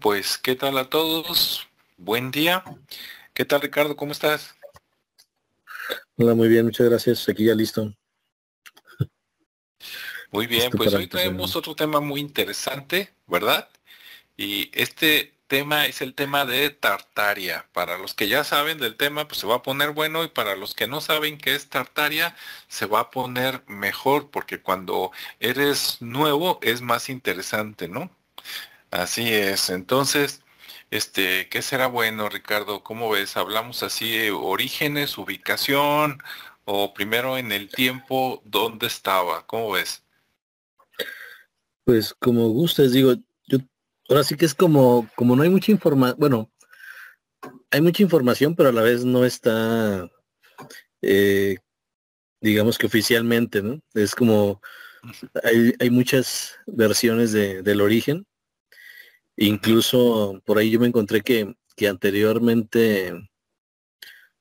pues, ¿qué tal a todos? Buen día. ¿Qué tal, Ricardo? ¿Cómo estás? Hola, muy bien, muchas gracias. Aquí ya listo. Muy bien, pues hoy traemos otro tema muy interesante, ¿verdad? Y este tema es el tema de Tartaria. Para los que ya saben del tema, pues se va a poner bueno y para los que no saben qué es Tartaria, se va a poner mejor porque cuando eres nuevo es más interesante, ¿no? Así es. Entonces, este, ¿qué será bueno, Ricardo? ¿Cómo ves? Hablamos así de orígenes, ubicación o primero en el tiempo, ¿dónde estaba? ¿Cómo ves? Pues como gustes, digo, yo ahora sí que es como, como no hay mucha información, bueno, hay mucha información, pero a la vez no está, eh, digamos que oficialmente, ¿no? Es como, hay, hay muchas versiones de, del origen Incluso por ahí yo me encontré que, que anteriormente,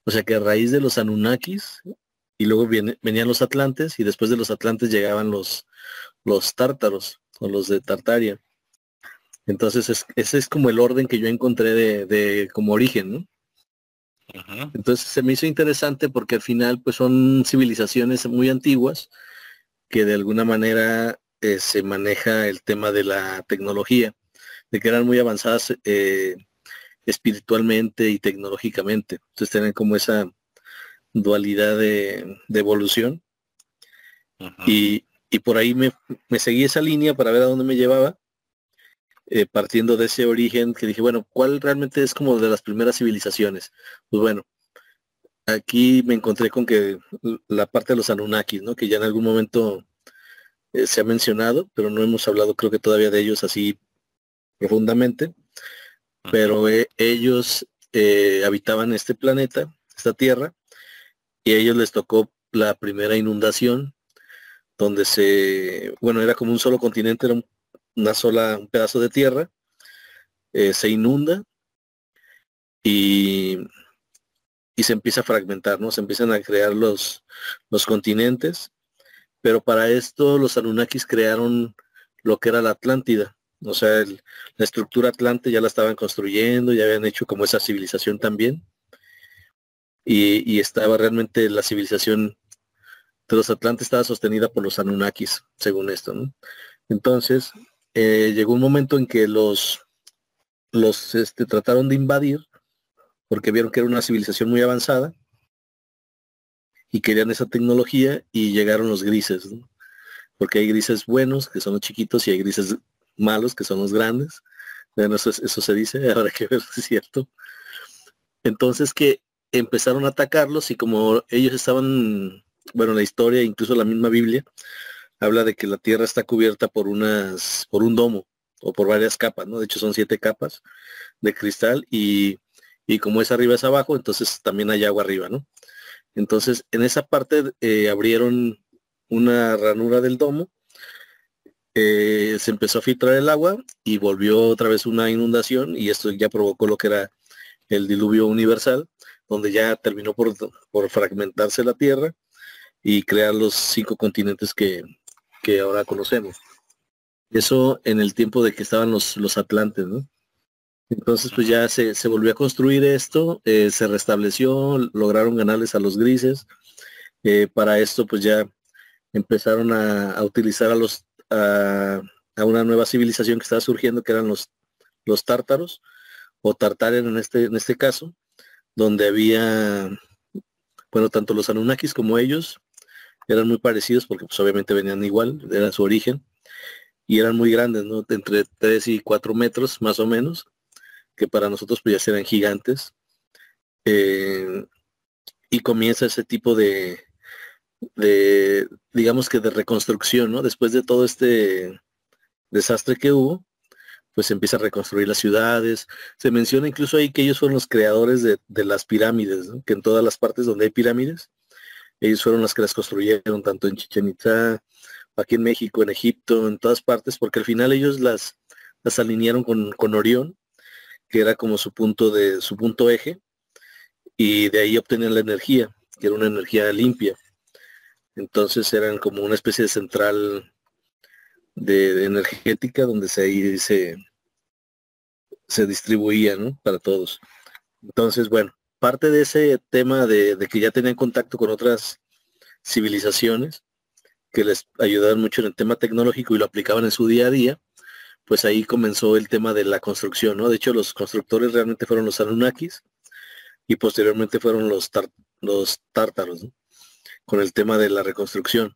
o sea que a raíz de los Anunnakis, y luego venían los Atlantes, y después de los Atlantes llegaban los, los tártaros, o los de Tartaria. Entonces ese es como el orden que yo encontré de, de como origen, ¿no? Entonces se me hizo interesante porque al final pues son civilizaciones muy antiguas que de alguna manera eh, se maneja el tema de la tecnología de que eran muy avanzadas eh, espiritualmente y tecnológicamente. Entonces tienen como esa dualidad de, evolución. y, por ahí me, seguí esa línea para ver a dónde me llevaba, eh, partiendo de ese origen que dije, bueno, ¿cuál realmente es como de las primeras civilizaciones? Pues bueno, aquí me encontré con que la parte de los Anunnakis, ¿no? Que ya en algún momento eh, se ha mencionado, pero no hemos hablado creo que todavía de ellos así profundamente, pero eh, ellos eh, habitaban este planeta, esta tierra, y a ellos les tocó la primera inundación, donde se, bueno, era como un solo continente, era una sola, un pedazo de tierra, eh, se inunda y, y se empieza a fragmentar, ¿no? Se empiezan a crear los, los continentes, pero para esto los Anunnakis crearon lo que era la Atlántida, o sea, la estructura atlante ya la estaban construyendo, ya habían hecho como esa civilización también. Y, estaba realmente la civilización de los atlantes estaba sostenida por los Anunnakis, según esto. Entonces, eh, llegó un momento en que los, los este, trataron de invadir porque vieron que era una civilización muy avanzada y querían esa tecnología y llegaron los grises, porque hay grises buenos, que son los chiquitos, y hay grises malos, que son los grandes. eso, eso se dice, habrá que ver si es cierto. Entonces que empezaron a atacarlos y como ellos estaban, bueno, la historia, incluso la misma Biblia, habla de que la tierra está cubierta por unas, por un domo o por varias capas, ¿no? De hecho son siete capas de cristal y, y como es arriba es abajo, entonces también hay agua arriba, ¿no? Entonces en esa parte eh, abrieron una ranura del domo eh, se empezó a filtrar el agua y volvió otra vez una inundación y esto ya provocó lo que era el diluvio universal, donde ya terminó por, fragmentarse la Tierra y crear los cinco continentes que, ahora conocemos. Eso en el tiempo de que estaban los, los Atlantes. Entonces pues ya se, volvió a construir esto, eh, se restableció, lograron ganarles a los grises. Eh, para esto pues ya empezaron a, a, utilizar a los a, una nueva civilización que estaba surgiendo, que eran los, los tártaros, o tartarian en este, en este caso, donde había, bueno, tanto los Anunnakis como ellos eran muy parecidos porque pues obviamente venían igual, era su origen, y eran muy grandes, ¿no? Entre 3 y 4 metros más o menos, que para nosotros pues ya eran gigantes. Eh, y comienza ese tipo de, de, digamos que de reconstrucción, ¿no? Después de todo este desastre que hubo, pues se empieza a reconstruir las ciudades. Se menciona incluso ahí que ellos fueron los creadores de, las pirámides, que en todas las partes donde hay pirámides, ellos fueron los que las construyeron, tanto en Chichen Itza, aquí en México, en Egipto, en todas partes, porque al final ellos las, las alinearon con, con Orión, que era como su punto de, su punto eje, y de ahí obtenían la energía, que era una energía limpia. Entonces eran como una especie de central de, energética donde se, se, se ¿no? Para todos. Entonces, bueno, parte de ese tema de, que ya tenían contacto con otras civilizaciones que les ayudaban mucho en el tema tecnológico y lo aplicaban en su día a día, pues ahí comenzó el tema de la construcción, ¿no? De hecho, los constructores realmente fueron los Anunnakis y posteriormente fueron los, los tártaros, Con el tema de la reconstrucción.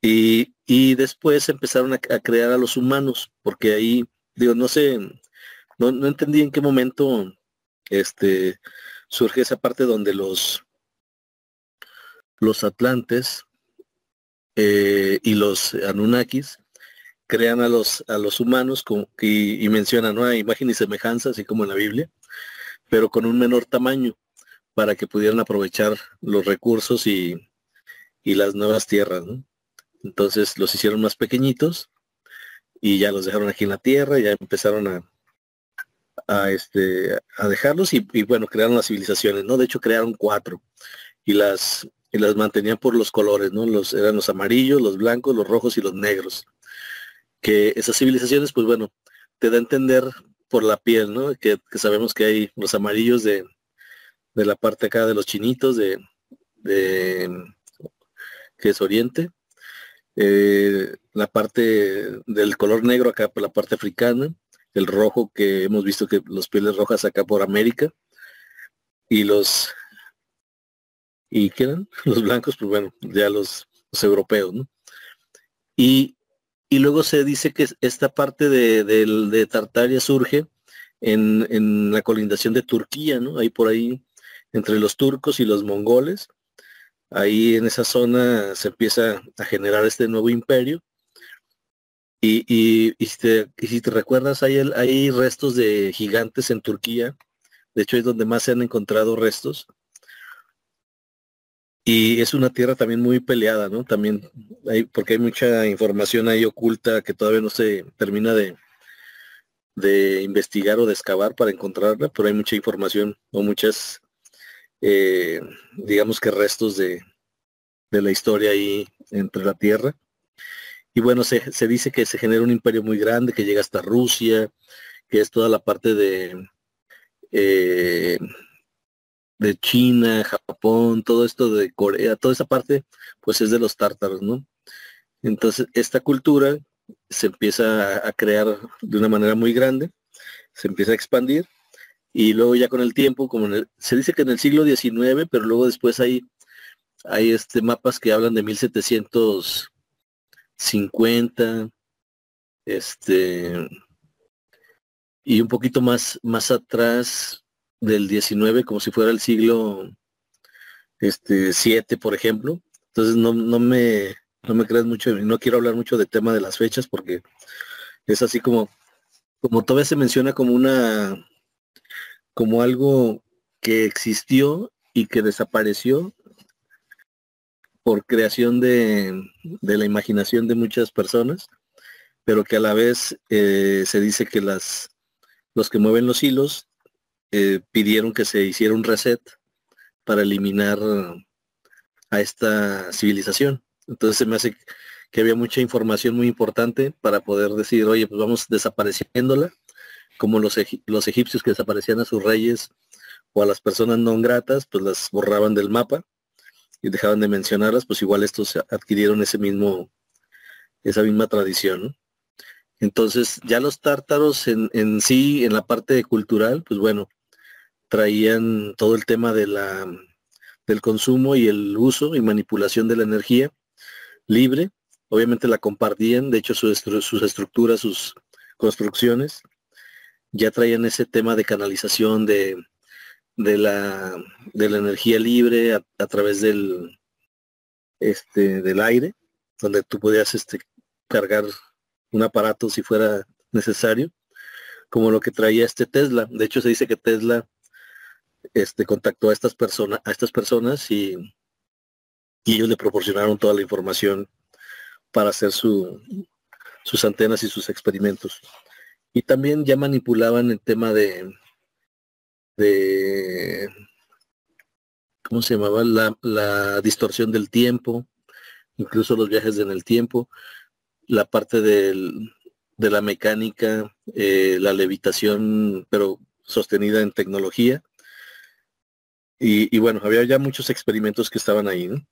Y, después empezaron a, crear a los humanos, porque ahí, digo, no sé, no, no entendí en qué momento este, surge esa parte donde los, los atlantes eh, y los anunnakis crean a los, a los humanos como, y, y, mencionan ¿no? imagen y semejanza, así como en la Biblia, pero con un menor tamaño para que pudieran aprovechar los recursos y, y las nuevas tierras. Entonces los hicieron más pequeñitos y ya los dejaron aquí en la tierra, ya empezaron a, a, este, a dejarlos y, bueno, crearon las civilizaciones, ¿no? De hecho crearon cuatro y las, y las mantenían por los colores, ¿no? Los, eran los amarillos, los blancos, los rojos y los negros. Que esas civilizaciones, pues bueno, te da a entender por la piel, ¿no? Que, sabemos que hay los amarillos de, de, la parte acá de los chinitos, de, de que es oriente, eh, la parte del color negro acá por la parte africana, el rojo que hemos visto que los pieles rojas acá por América y los y quedan los blancos pues bueno ya los, europeos ¿no? y, y, luego se dice que esta parte de, de, Tartaria surge en, en, la colindación de Turquía no ahí por ahí entre los turcos y los mongoles ahí en esa zona se empieza a generar este nuevo imperio y, y, si te recuerdas, hay, hay restos de gigantes en Turquía. De hecho, es donde más se han encontrado restos. Y es una tierra también muy peleada, ¿no? También hay, porque hay mucha información ahí oculta que todavía no se termina de, de investigar o de excavar para encontrarla, pero hay mucha información o muchas, eh, digamos que restos de, de la historia ahí entre la tierra. Y bueno, se, dice que se genera un imperio muy grande que llega hasta Rusia, que es toda la parte de, eh, de China, Japón, todo esto de Corea, toda esa parte, pues es de los tártaros, ¿no? Entonces, esta cultura se empieza a crear de una manera muy grande, se empieza a expandir, y luego ya con el tiempo, como se dice que en el siglo XIX, pero luego después hay, hay este, mapas que hablan de 1700 50, este, y un poquito más, más atrás del 19, como si fuera el siglo este, 7, por ejemplo. Entonces no, no me no me creas mucho, no quiero hablar mucho del tema de las fechas porque es así como, como todavía se menciona como una, como algo que existió y que desapareció por creación de, la imaginación de muchas personas, pero que a la vez eh, se dice que las, los que mueven los hilos eh, pidieron que se hiciera un reset para eliminar a esta civilización. Entonces se me hace que había mucha información muy importante para poder decir, oye, pues vamos desapareciéndola, como los, los egipcios que desaparecían a sus reyes o a las personas no gratas, pues las borraban del mapa y dejaban de mencionarlas, pues igual estos adquirieron ese mismo, esa misma tradición. Entonces, ya los tártaros en, en, sí, en la parte cultural, pues bueno, traían todo el tema de la, del consumo y el uso y manipulación de la energía libre. Obviamente la compartían, de hecho sus, sus estructuras, sus construcciones, ya traían ese tema de canalización, de, de la, de la energía libre a, través del, este, del aire, donde tú podías este, cargar un aparato si fuera necesario, como lo que traía este Tesla. De hecho, se dice que Tesla este, contactó a estas personas, a estas personas y, y ellos le proporcionaron toda la información para hacer su, sus antenas y sus experimentos. Y también ya manipulaban el tema de, de, ¿cómo se llamaba? La, distorsión del tiempo, incluso los viajes en el tiempo, la parte del, de la mecánica, eh, la levitación, pero sostenida en tecnología. Y, bueno, había ya muchos experimentos que estaban ahí. ¿no?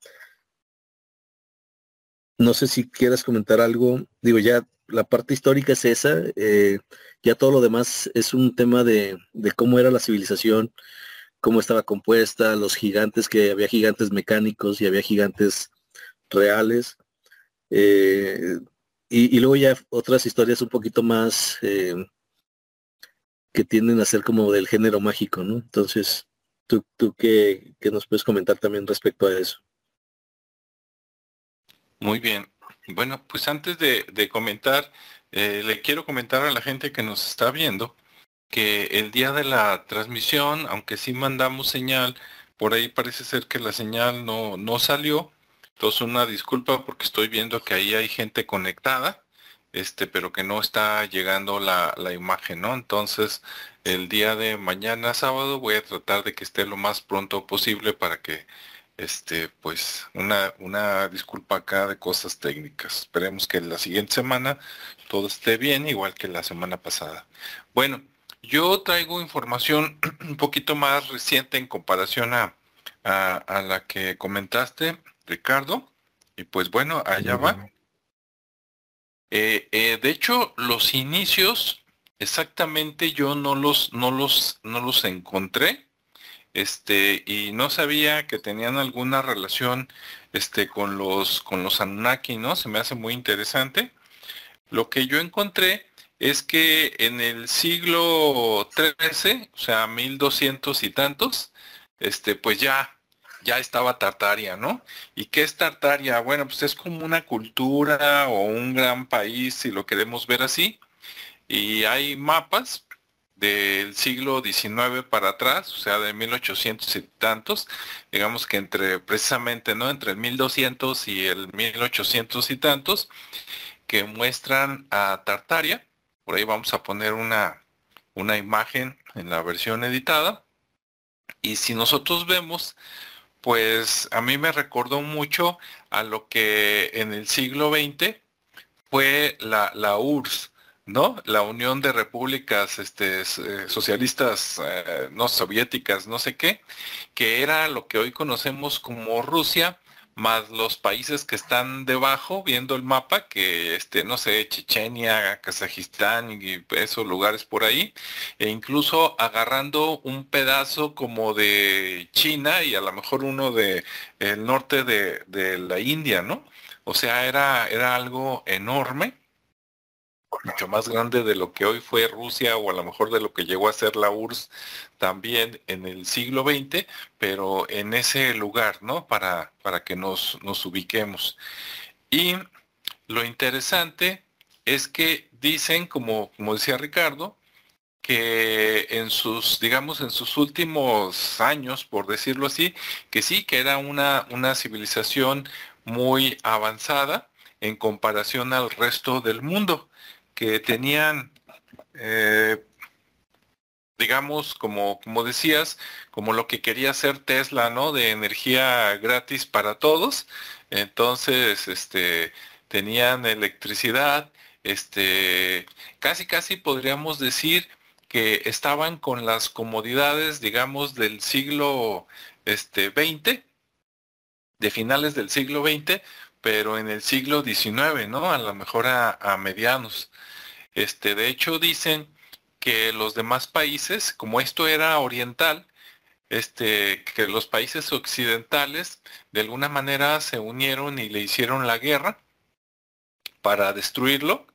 no sé si quieras comentar algo. Digo, ya la parte histórica es esa. Eh, ya todo lo demás es un tema de, cómo era la civilización, cómo estaba compuesta, los gigantes, que había gigantes mecánicos y había gigantes reales. Eh, y, luego ya otras historias un poquito más eh, que tienden a ser como del género mágico, ¿no? Entonces, ¿tú, tú qué, nos puedes comentar también respecto a eso? Muy bien. Bueno, pues antes de, comentar, eh, le quiero comentar a la gente que nos está viendo que el día de la transmisión, aunque sí mandamos señal, por ahí parece ser que la señal no, no salió. Entonces una disculpa porque estoy viendo que ahí hay gente conectada, este, pero que no está llegando la, la imagen, ¿no? Entonces el día de mañana sábado voy a tratar de que esté lo más pronto posible para que este, pues una, una disculpa acá de cosas técnicas. Esperemos que la siguiente semana todo esté bien, igual que la semana pasada. Bueno, yo traigo información un poquito más reciente en comparación a, a, la que comentaste, Ricardo. Y pues bueno, allá va. Eh, eh, de hecho, los inicios exactamente yo no los, no los, no los encontré. Este, y no sabía que tenían alguna relación este, con los, con los Anunnaki. Se me hace muy interesante. Lo que yo encontré es que en el siglo XIII, o sea, 1200 y tantos, este, pues ya, ya estaba Tartaria, ¿no? ¿Y qué es Tartaria? Bueno, pues es como una cultura o un gran país, si lo queremos ver así. Y hay mapas del siglo XIX para atrás, o sea, de 1800 y tantos, digamos que entre precisamente, ¿no? Entre el 1200 y el 1800 y tantos, que muestran a Tartaria por ahí vamos a poner una, una imagen en la versión editada. Y si nosotros vemos, pues a mí me recordó mucho a lo que en el siglo XX fue la, la URSS, ¿no? La Unión de Repúblicas este, eh, Socialistas eh, no soviéticas, no sé qué, que era lo que hoy conocemos como Rusia, más los países que están debajo, viendo el mapa, que este, no sé, Chechenia, Kazajistán y esos lugares por ahí, e incluso agarrando un pedazo como de China y a lo mejor uno de el norte de, de la India, ¿no? O sea, era, era algo enorme mucho más grande de lo que hoy fue Rusia o a lo mejor de lo que llegó a ser la URSS también en el siglo XX, pero en ese lugar, ¿no? Para, para que nos, nos ubiquemos. Y lo interesante es que dicen, como, como decía Ricardo, que en sus, digamos, en sus últimos años, por decirlo así, que sí, que era una, una civilización muy avanzada en comparación al resto del mundo que tenían, eh, digamos, como, como decías, como lo que quería hacer Tesla, ¿no? De energía gratis para todos. Entonces, este, tenían electricidad, este, casi, casi podríamos decir que estaban con las comodidades, digamos, del siglo este, 20, de finales del siglo XX, pero en el siglo XIX, ¿no? A lo mejor a, medianos. Este, de hecho, dicen que los demás países, como esto era oriental, este, que los países occidentales de alguna manera se unieron y le hicieron la guerra para destruirlo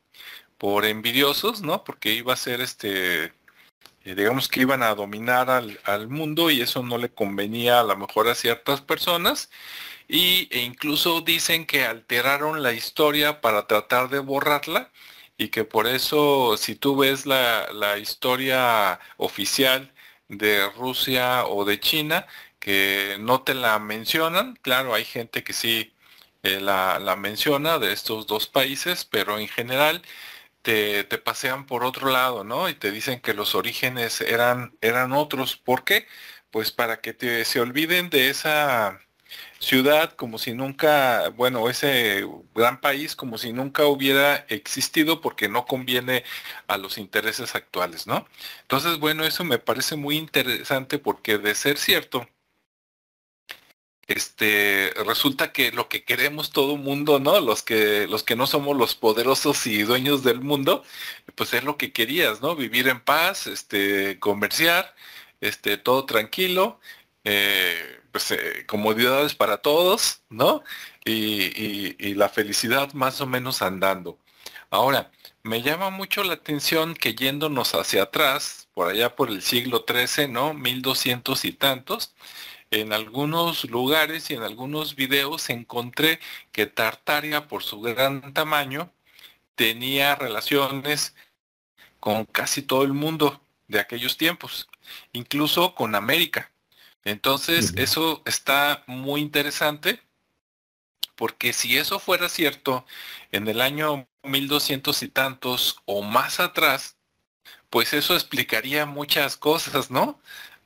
por envidiosos, ¿no? Porque iba a ser este, eh, digamos que iban a dominar al, al, mundo y eso no le convenía a lo mejor a ciertas personas y, e incluso dicen que alteraron la historia para tratar de borrarla y que por eso si tú ves la, la historia oficial de Rusia o de China, que no te la mencionan, claro, hay gente que sí eh, la, la, menciona de estos dos países, pero en general te, te, pasean por otro lado, ¿no? Y te dicen que los orígenes eran, eran otros. ¿Por qué? Pues para que te, se olviden de esa ciudad como si nunca, bueno, ese gran país como si nunca hubiera existido porque no conviene a los intereses actuales, ¿no? Entonces, bueno, eso me parece muy interesante porque de ser cierto, este resulta que lo que queremos todo mundo, ¿no? Los que los que no somos los poderosos y dueños del mundo, pues es lo que querías, ¿no? Vivir en paz, este comerciar, este todo tranquilo, eh, pues eh, comodidades para todos, ¿no? Y, y la felicidad más o menos andando. Ahora, me llama mucho la atención que yéndonos hacia atrás, por allá por el siglo XIII, ¿no? 1200 y tantos, en algunos lugares y en algunos videos encontré que Tartaria, por su gran tamaño, tenía relaciones con casi todo el mundo de aquellos tiempos, incluso con América. Entonces, eso está muy interesante porque si eso fuera cierto, en el año 1200 y tantos o más atrás, pues eso explicaría muchas cosas, ¿no?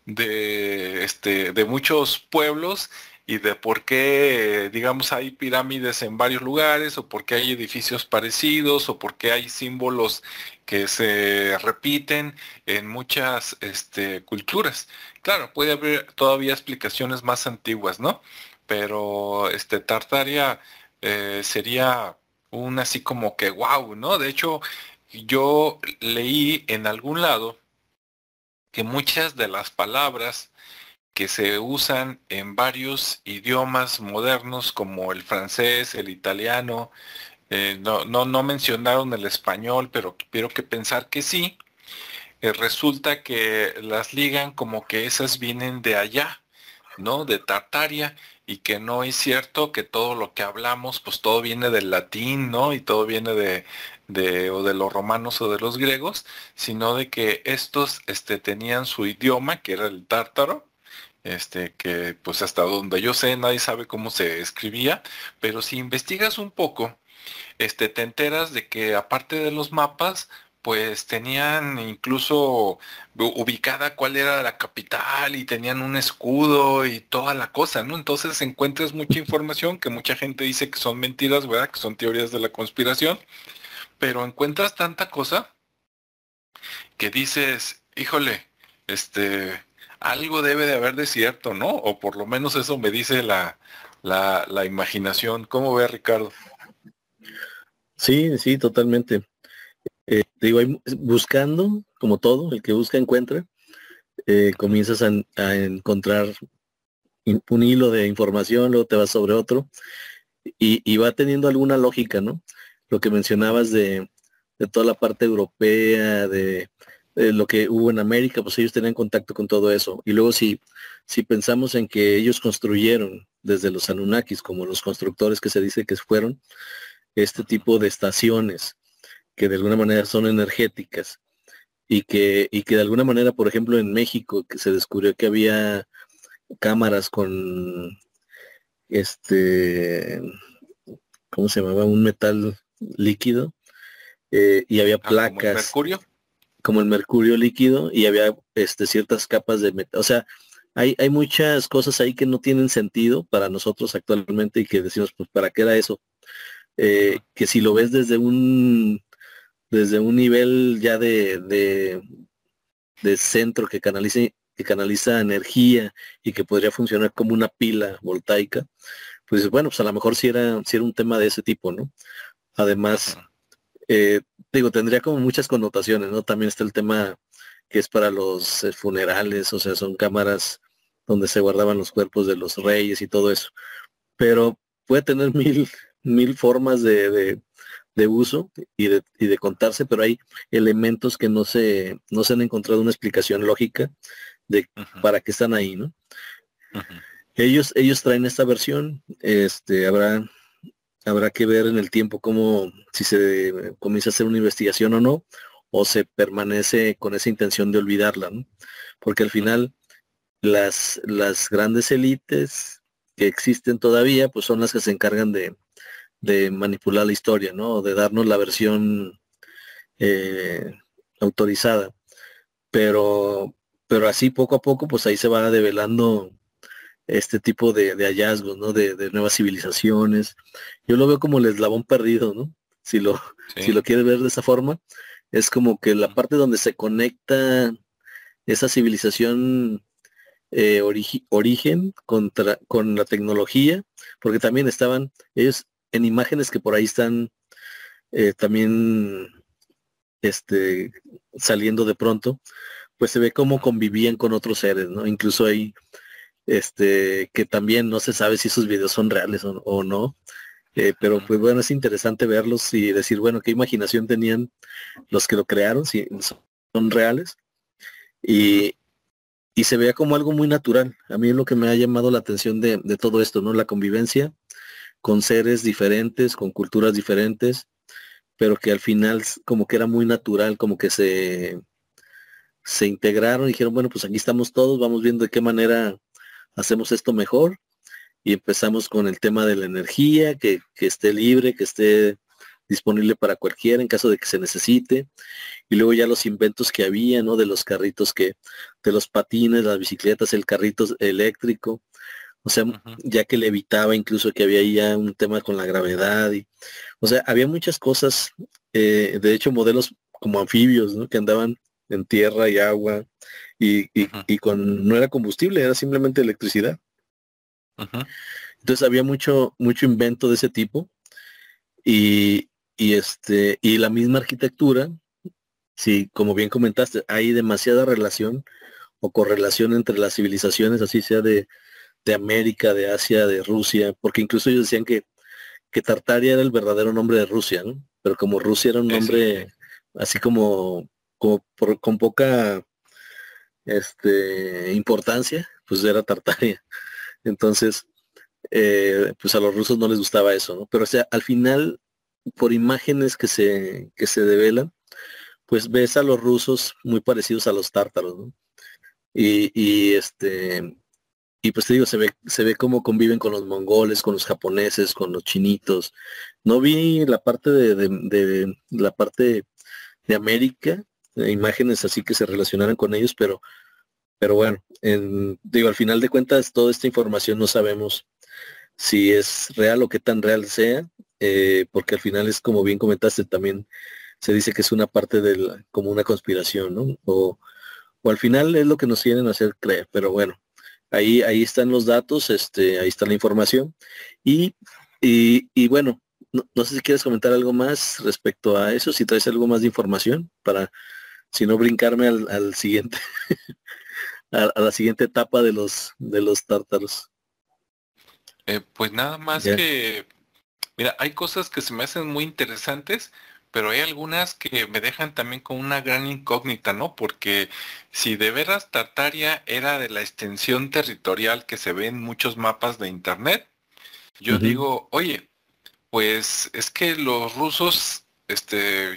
de, este, de muchos pueblos y de por qué, digamos, hay pirámides en varios lugares, o por qué hay edificios parecidos, o por qué hay símbolos que se repiten en muchas este, culturas. Claro, puede haber todavía explicaciones más antiguas, ¿no? Pero este, Tartaria eh, sería un así como que wow, ¿no? De hecho, yo leí en algún lado que muchas de las palabras que se usan en varios idiomas modernos como el francés, el italiano, eh, no, no, no, mencionaron el español, pero quiero que pensar que sí, eh, resulta que las ligan como que esas vienen de allá, ¿no? De Tartaria, y que no es cierto que todo lo que hablamos, pues todo viene del latín, ¿no? Y todo viene de, de, o de los romanos o de los griegos, sino de que estos este, tenían su idioma, que era el tártaro, este, que pues hasta donde yo sé nadie sabe cómo se escribía, pero si investigas un poco, este, te enteras de que aparte de los mapas, pues tenían incluso ubicada cuál era la capital y tenían un escudo y toda la cosa, ¿no? Entonces encuentras mucha información que mucha gente dice que son mentiras, ¿verdad? Que son teorías de la conspiración, pero encuentras tanta cosa que dices, híjole, este, algo debe de haber de cierto, ¿no? O por lo menos eso me dice la, la, la imaginación. ¿Cómo ve Ricardo? Sí, sí, totalmente. Eh, digo, buscando, como todo, el que busca encuentra, eh, comienzas a, encontrar un hilo de información, luego te vas sobre otro, y, va teniendo alguna lógica, ¿no? Lo que mencionabas de, toda la parte europea, de, lo que hubo en América, pues ellos tenían contacto con todo eso. Y luego si, si pensamos en que ellos construyeron desde los Anunnakis, como los constructores que se dice que fueron, este tipo de estaciones que de alguna manera son energéticas y que, y que de alguna manera, por ejemplo, en México, que se descubrió que había cámaras con este, ¿cómo se llamaba? Un metal líquido eh, y había placas. Ah, como el mercurio. Como el mercurio líquido y había este, ciertas capas de metal. O sea, hay, hay muchas cosas ahí que no tienen sentido para nosotros actualmente y que decimos, pues, ¿para qué era eso? Eh, que si lo ves desde un desde un nivel ya de, de, centro que canalice que canaliza energía y que podría funcionar como una pila voltaica, pues bueno, pues a lo mejor si era, si era un tema de ese tipo, ¿no? Además, eh, digo, tendría como muchas connotaciones, ¿no? También está el tema que es para los eh, funerales, o sea, son cámaras donde se guardaban los cuerpos de los reyes y todo eso. Pero puede tener mil, mil formas de, de uso y de, y de contarse, pero hay elementos que no se, no se han encontrado una explicación lógica de para qué están ahí, ¿no? Ellos, ellos traen esta versión, este, habrá, habrá que ver en el tiempo cómo, si se comienza a hacer una investigación o no, o se permanece con esa intención de olvidarla, ¿no? Porque al final las, las grandes élites que existen todavía, pues son las que se encargan de, de manipular la historia, ¿no? De darnos la versión eh, autorizada. Pero, pero así poco a poco, pues ahí se va develando este tipo de, hallazgos, ¿no? De, nuevas civilizaciones. Yo lo veo como el eslabón perdido, ¿no? Si lo, si lo quieres ver de esa forma, es como que la parte donde se conecta esa civilización eh, origen contra, con la tecnología, porque también estaban ellos en imágenes que por ahí están eh, también este, saliendo de pronto, pues se ve cómo convivían con otros seres, ¿no? Incluso hay este, que también no se sabe si esos videos son reales o, no. Eh, pero pues bueno, es interesante verlos y decir, bueno, qué imaginación tenían los que lo crearon, si son reales. Y, y se vea como algo muy natural. A mí es lo que me ha llamado la atención de, de, todo esto, ¿no? La convivencia con seres diferentes, con culturas diferentes, pero que al final como que era muy natural, como que se, se integraron y dijeron, bueno, pues aquí estamos todos, vamos viendo de qué manera hacemos esto mejor y empezamos con el tema de la energía, que, esté libre, que esté disponible para cualquiera en caso de que se necesite. Y luego ya los inventos que había, ¿no? De los carritos que, de los patines, las bicicletas, el carrito eléctrico. O sea, ya que le evitaba incluso que había ya un tema con la gravedad. Y, o sea, había muchas cosas, eh, de hecho, modelos como anfibios, ¿no? Que andaban en tierra y agua y, con no era combustible, era simplemente electricidad. Entonces había mucho, mucho invento de ese tipo y, este, y la misma arquitectura, sí, como bien comentaste, hay demasiada relación o correlación entre las civilizaciones, así sea de, de América, de Asia, de Rusia, porque incluso ellos decían que, que Tartaria era el verdadero nombre de Rusia, ¿no? Pero como Rusia era un nombre así como, como con poca este, importancia, pues era Tartaria. Entonces, eh, pues a los rusos no les gustaba eso, ¿no? Pero o sea, al final, por imágenes que se, que se develan, pues ves a los rusos muy parecidos a los tártaros. Y, y este, y pues te digo, se ve, se ve cómo conviven con los mongoles, con los japoneses, con los chinitos. No vi la parte de la parte de América, imágenes así que se relacionaran con ellos, pero, pero bueno, digo, al final de cuentas, toda esta información no sabemos si es real o qué tan real sea, eh, porque al final es como bien comentaste, también se dice que es una parte de como una conspiración, ¿no? O, o al final es lo que nos quieren hacer creer, pero bueno, ahí, ahí están los datos, este, ahí está la información. Y, y, y bueno, no, sé si quieres comentar algo más respecto a eso, si traes algo más de información para si no brincarme al, siguiente, a, la siguiente etapa de los, de los tártaros. Eh, pues nada más que, mira, hay cosas que se me hacen muy interesantes, pero hay algunas que me dejan también con una gran incógnita, ¿no? Porque si de veras Tartaria era de la extensión territorial que se ve en muchos mapas de internet, yo digo, oye, pues es que los rusos, este,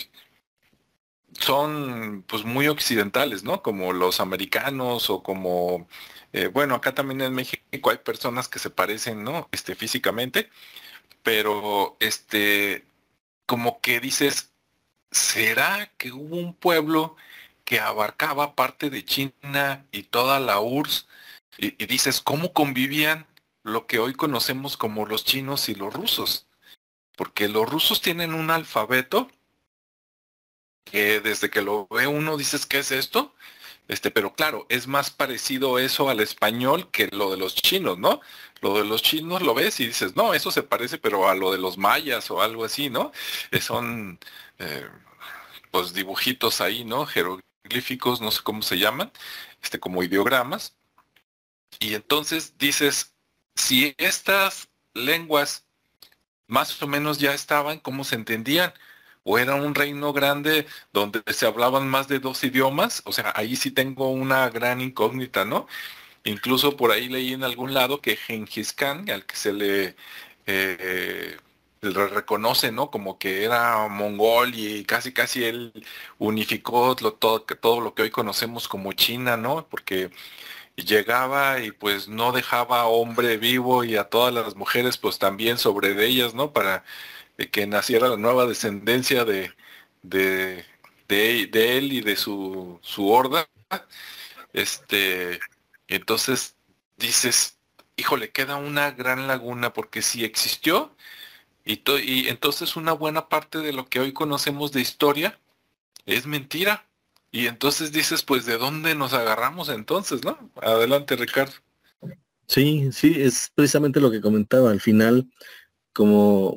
son pues muy occidentales, ¿no? Como los americanos o como, eh, bueno, acá también en México hay personas que se parecen, ¿no? Este, físicamente, pero este, como que dices, ¿será que hubo un pueblo que abarcaba parte de China y toda la URSS? Y, y dices, ¿cómo convivían lo que hoy conocemos como los chinos y los rusos? Porque los rusos tienen un alfabeto que desde que lo ve uno dices, ¿qué es esto? Este, pero claro, es más parecido eso al español que lo de los chinos, ¿no? Lo de los chinos lo ves y dices, no, eso se parece, pero a lo de los mayas o algo así, ¿no? Eh, son, eh, pues, dibujitos ahí, ¿no? Jeroglíficos, no sé cómo se llaman, este, como ideogramas. Y entonces dices, si estas lenguas más o menos ya estaban, ¿cómo se entendían? O era un reino grande donde se hablaban más de dos idiomas, o sea, ahí sí tengo una gran incógnita, ¿no? Incluso por ahí leí en algún lado que Genghis Khan, al que se le, eh, reconoce, ¿no? Como que era mongol y casi casi él unificó todo, todo lo que hoy conocemos como China, ¿no? Porque llegaba y pues no dejaba hombre vivo y a todas las mujeres pues también sobre de ellas, ¿no? Para de que naciera la nueva descendencia de, de, de, él y de su, su horda. Este, entonces dices, híjole, queda una gran laguna porque si existió y, y entonces una buena parte de lo que hoy conocemos de historia es mentira. Y entonces dices, pues, ¿de dónde nos agarramos entonces, no? Adelante, Ricardo. Sí, sí, es precisamente lo que comentaba. Al final, como,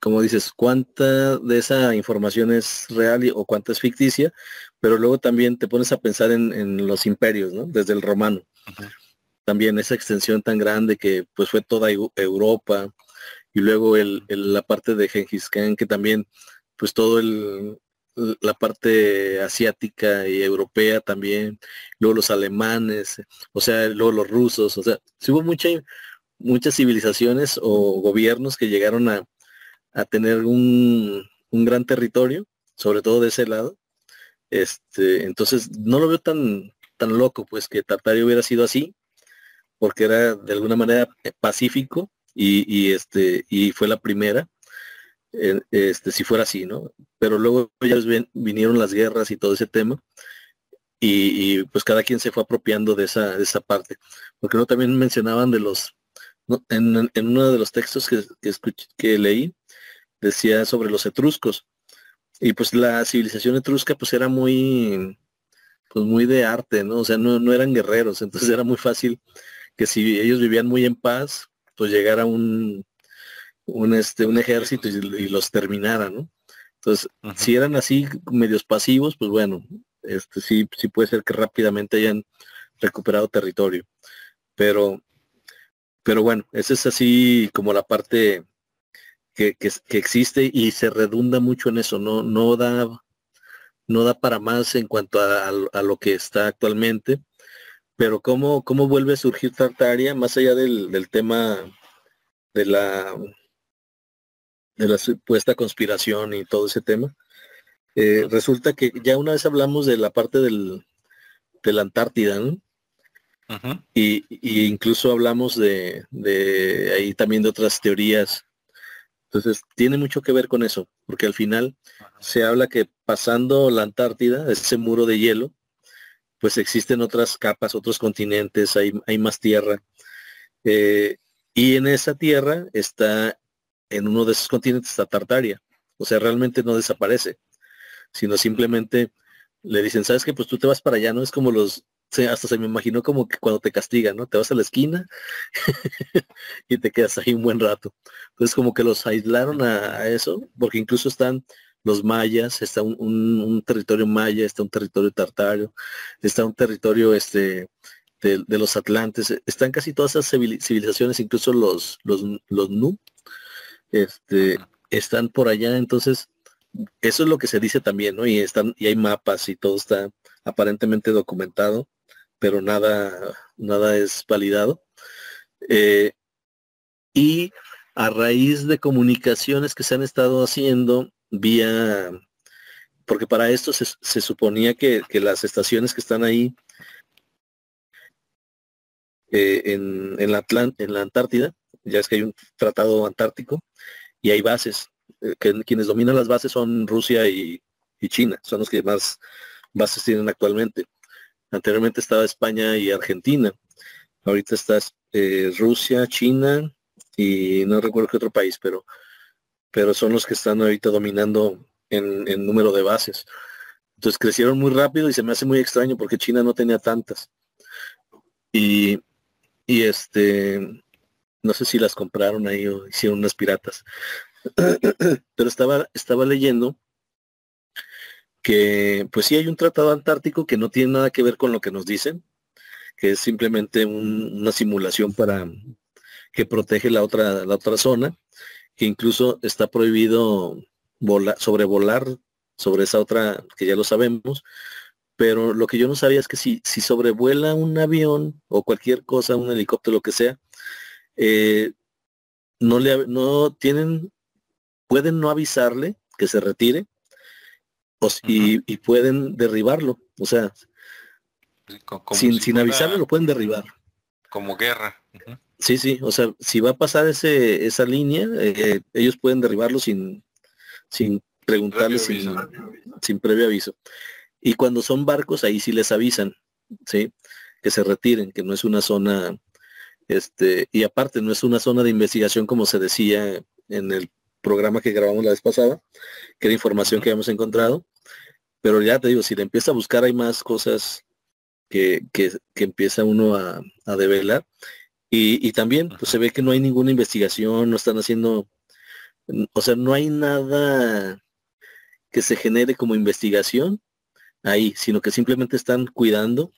como dices, cuánta de esa información es real o cuánta es ficticia, pero luego también te pones a pensar en, los imperios, ¿no? Desde el romano. También esa extensión tan grande que pues fue toda Europa y luego el, la parte de Genghis Khan que también pues todo el, la parte asiática y europea también, luego los alemanes, o sea, luego los rusos, o sea, hubo mucha, muchas civilizaciones o gobiernos que llegaron a, tener un, gran territorio, sobre todo de ese lado. Este, entonces no lo veo tan, tan loco, pues que Tartaria hubiera sido así, porque era de alguna manera pacífico y, este, y fue la primera este, si fuera así, ¿no? Pero luego ya vinieron las guerras y todo ese tema, y, pues cada quien se fue apropiando de esa, de esa parte. Porque no también mencionaban de los, en, uno de los textos que, que leí, decía sobre los etruscos. Y pues la civilización etrusca pues era muy, pues muy de arte, ¿no? O sea, no, no eran guerreros, entonces era muy fácil que si ellos vivían muy en paz, pues llegara un, un, este, un ejército y, los terminara, ¿no? Entonces, si eran así medios pasivos, pues bueno, este sí, sí puede ser que rápidamente hayan recuperado territorio. Pero, pero bueno, esa es así como la parte que, que, existe y se redunda mucho en eso, no, no da, no da para más en cuanto a, a, lo que está actualmente. Pero cómo, cómo vuelve a surgir Tartaria, más allá del, del tema de la de la supuesta conspiración y todo ese tema. Eh, resulta que ya una vez hablamos de la parte del, de la Antártida, ¿no? y, incluso hablamos de, de, ahí también de otras teorías. Entonces, tiene mucho que ver con eso, porque al final se habla que pasando la Antártida, ese muro de hielo, pues existen otras capas, otros continentes, hay, hay más tierra. Eh, y en esa tierra está en uno de esos continentes está Tartaria. O sea, realmente no desaparece, sino simplemente le dicen, ¿sabes qué? Pues tú te vas para allá, ¿no? Es como los, hasta se me imaginó como que cuando te castigan, ¿no? Te vas a la esquina y te quedas ahí un buen rato. Entonces como que los aislaron a, eso, porque incluso están los mayas, está un, territorio maya, está un territorio tartario, está un territorio este de, los atlantes, están casi todas esas civilizaciones, incluso los, los, los nu, este, están por allá, entonces eso es lo que se dice también, ¿no? Y están, y hay mapas y todo está aparentemente documentado, pero nada, nada es validado. Eh, y a raíz de comunicaciones que se han estado haciendo vía, porque para esto se, suponía que, las estaciones que están ahí eh, en, en, la en la Antártida, ya es que hay un tratado antártico y hay bases. Eh, que, quienes dominan las bases son Rusia y, China, son los que más bases tienen actualmente. Anteriormente estaba España y Argentina. Ahorita está eh, Rusia, China y no recuerdo qué otro país, pero, pero son los que están ahorita dominando en, en número de bases. Entonces crecieron muy rápido y se me hace muy extraño porque China no tenía tantas. Y, y este no sé si las compraron ahí o hicieron unas piratas. Pero estaba, estaba leyendo que pues sí hay un tratado antártico que no tiene nada que ver con lo que nos dicen, que es simplemente una simulación para que protege la otra, la otra zona, que incluso está prohibido volar, sobrevolar sobre esa otra, que ya lo sabemos, pero lo que yo no sabía es que si, si sobrevuela un avión o cualquier cosa, un helicóptero, lo que sea, eh, no le no tienen, pueden no avisarle que se retire o, y, pueden derribarlo. O sea, sin, sin avisarle lo pueden derribar. Como guerra. Sí, sí, o sea, si va a pasar ese, esa línea, eh, ellos pueden derribarlo sin, sin preguntarle, sin, sin, previo aviso. Y cuando son barcos, ahí sí les avisan, ¿sí? Que se retiren, que no es una zona Este, y aparte no es una zona de investigación como se decía en el programa que grabamos la vez pasada, que era información que habíamos encontrado. Pero ya te digo, si le empieza a buscar hay más cosas que, que, empieza uno a, a develar. Y, y también pues, se ve que no hay ninguna investigación, no están haciendo, o sea, no hay nada que se genere como investigación ahí, sino que simplemente están cuidando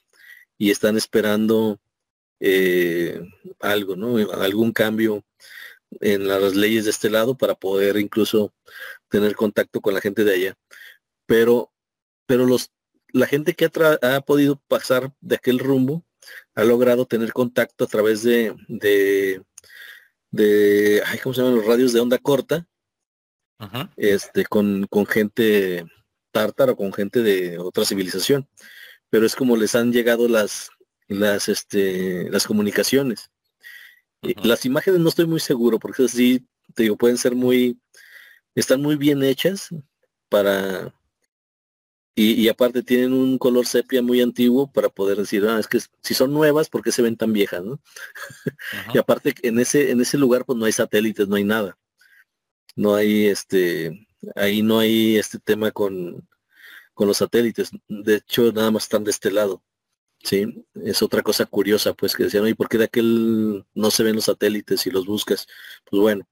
y están esperando eh, algo, ¿no? Algún cambio en las leyes de este lado para poder incluso tener contacto con la gente de allá. Pero, pero los, la gente que ha, ha podido pasar de aquel rumbo ha logrado tener contacto a través de, de, de ay, ¿cómo se llaman los radios de onda corta? Este, con, con gente tártara o con gente de otra civilización. Pero es como les han llegado las, las, este, las comunicaciones. Las imágenes no estoy muy seguro, porque sí, te digo, pueden ser muy, están muy bien hechas para, y, aparte tienen un color sepia muy antiguo para poder decir, ah, es que si son nuevas, ¿por qué se ven tan viejas? ¿no? y aparte en ese, en ese lugar pues no hay satélites, no hay nada. No hay este, ahí no hay este tema con, con los satélites. De hecho, nada más están de este lado. Sí, es otra cosa curiosa, pues que decían, ¿y por qué de aquel no se ven los satélites y los buscas? Pues bueno,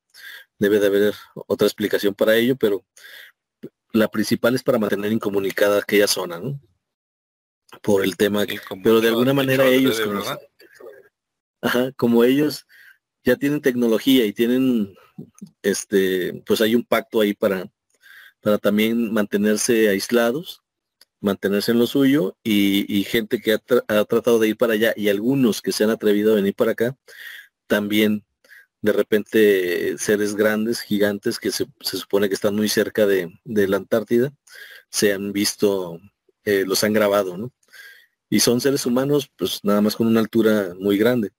debe de haber otra explicación para ello, pero la principal es para mantener incomunicada aquella zona, ¿no? Por el tema, pero de alguna manera ellos, como, ajá, como ellos ya tienen tecnología y tienen, este, pues hay un pacto ahí para, para también mantenerse aislados, mantenerse en lo suyo y, gente que ha, tratado de ir para allá y algunos que se han atrevido a venir para acá, también de repente seres grandes, gigantes, que se, supone que están muy cerca de, la Antártida, se han visto, eh, los han grabado, ¿no? Y son seres humanos, pues nada más con una altura muy grande.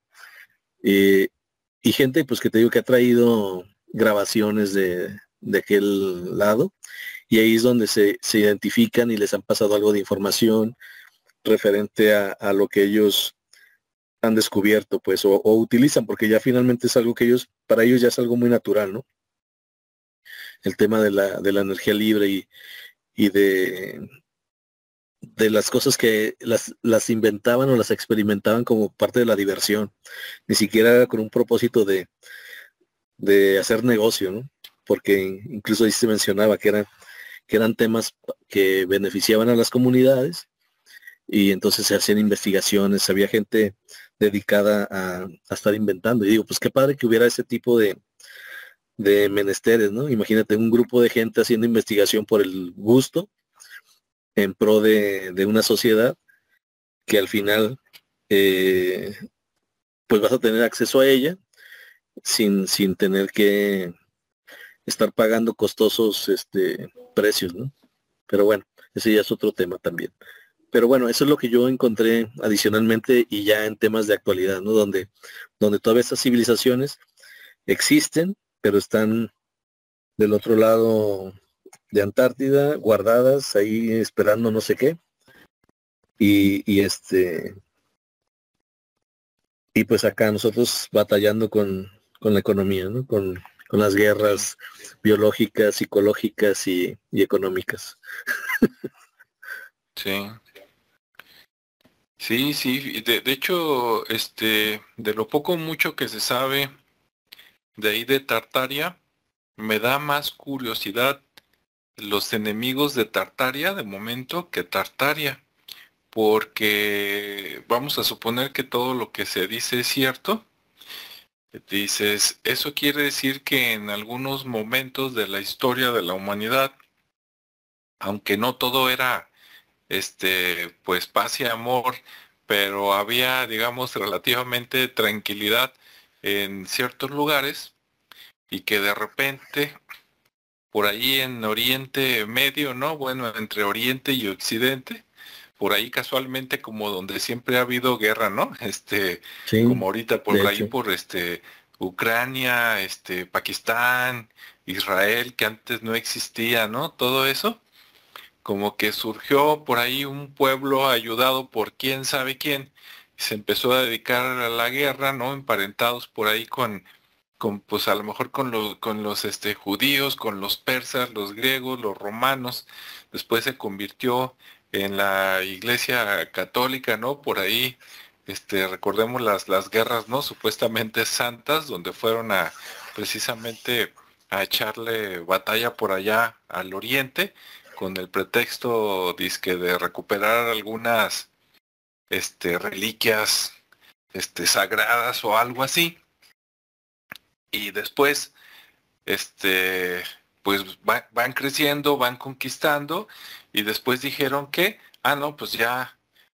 y gente, pues que te digo que ha traído grabaciones de, de aquel lado, y ahí es donde se, se, identifican y les han pasado algo de información referente a, a lo que ellos han descubierto, pues, o, utilizan, porque ya finalmente es algo que ellos, para ellos ya es algo muy natural, ¿no? El tema de la, de la energía libre y, y de, de las cosas que las, las inventaban o las experimentaban como parte de la diversión, ni siquiera con un propósito de, de hacer negocio, ¿no? Porque incluso ahí se mencionaba que eran, que eran temas que beneficiaban a las comunidades y entonces se hacían investigaciones, había gente dedicada a, estar inventando. Y digo, pues qué padre que hubiera ese tipo de, de menesteres, ¿no? Imagínate un grupo de gente haciendo investigación por el gusto en pro de, una sociedad que al final eh, pues vas a tener acceso a ella sin, sin tener que estar pagando costosos este, precios, ¿no? Pero bueno, ese ya es otro tema también pero bueno, eso es lo que yo encontré adicionalmente y ya en temas de actualidad, ¿no? Donde, donde todas estas civilizaciones existen, pero están del otro lado de Antártida, guardadas ahí esperando no sé qué. Y, y este y pues acá nosotros batallando con, con la economía, ¿no? Con, con las guerras biológicas, psicológicas y, y económicas. Sí, Sí, sí, de, de hecho, este, de lo poco mucho que se sabe de ahí de Tartaria, me da más curiosidad los enemigos de Tartaria de momento que Tartaria, porque vamos a suponer que todo lo que se dice es cierto. Dices, eso quiere decir que en algunos momentos de la historia de la humanidad, aunque no todo era este, pues paz y amor, pero había, digamos, relativamente tranquilidad en ciertos lugares y que de repente por ahí en Oriente Medio, ¿no? Bueno, entre Oriente y Occidente, por ahí casualmente como donde siempre ha habido guerra, ¿no? Este, como ahorita por ahí por este Ucrania, este Pakistán, Israel, que antes no existía, ¿no? Todo eso como que surgió por ahí un pueblo ayudado por quién sabe quién, se empezó a dedicar a la guerra, ¿no? Emparentados por ahí con, con pues a lo mejor con los, con los este, judíos, con los persas, los griegos, los romanos. Después se convirtió en la iglesia católica, ¿no? Por ahí, este, recordemos las, las guerras, ¿no? Supuestamente santas, donde fueron a precisamente a echarle batalla por allá al oriente, con el pretexto disque de recuperar algunas este, reliquias este, sagradas o algo así. Y después, este, pues van creciendo, van conquistando y después dijeron que, ah, no, pues ya,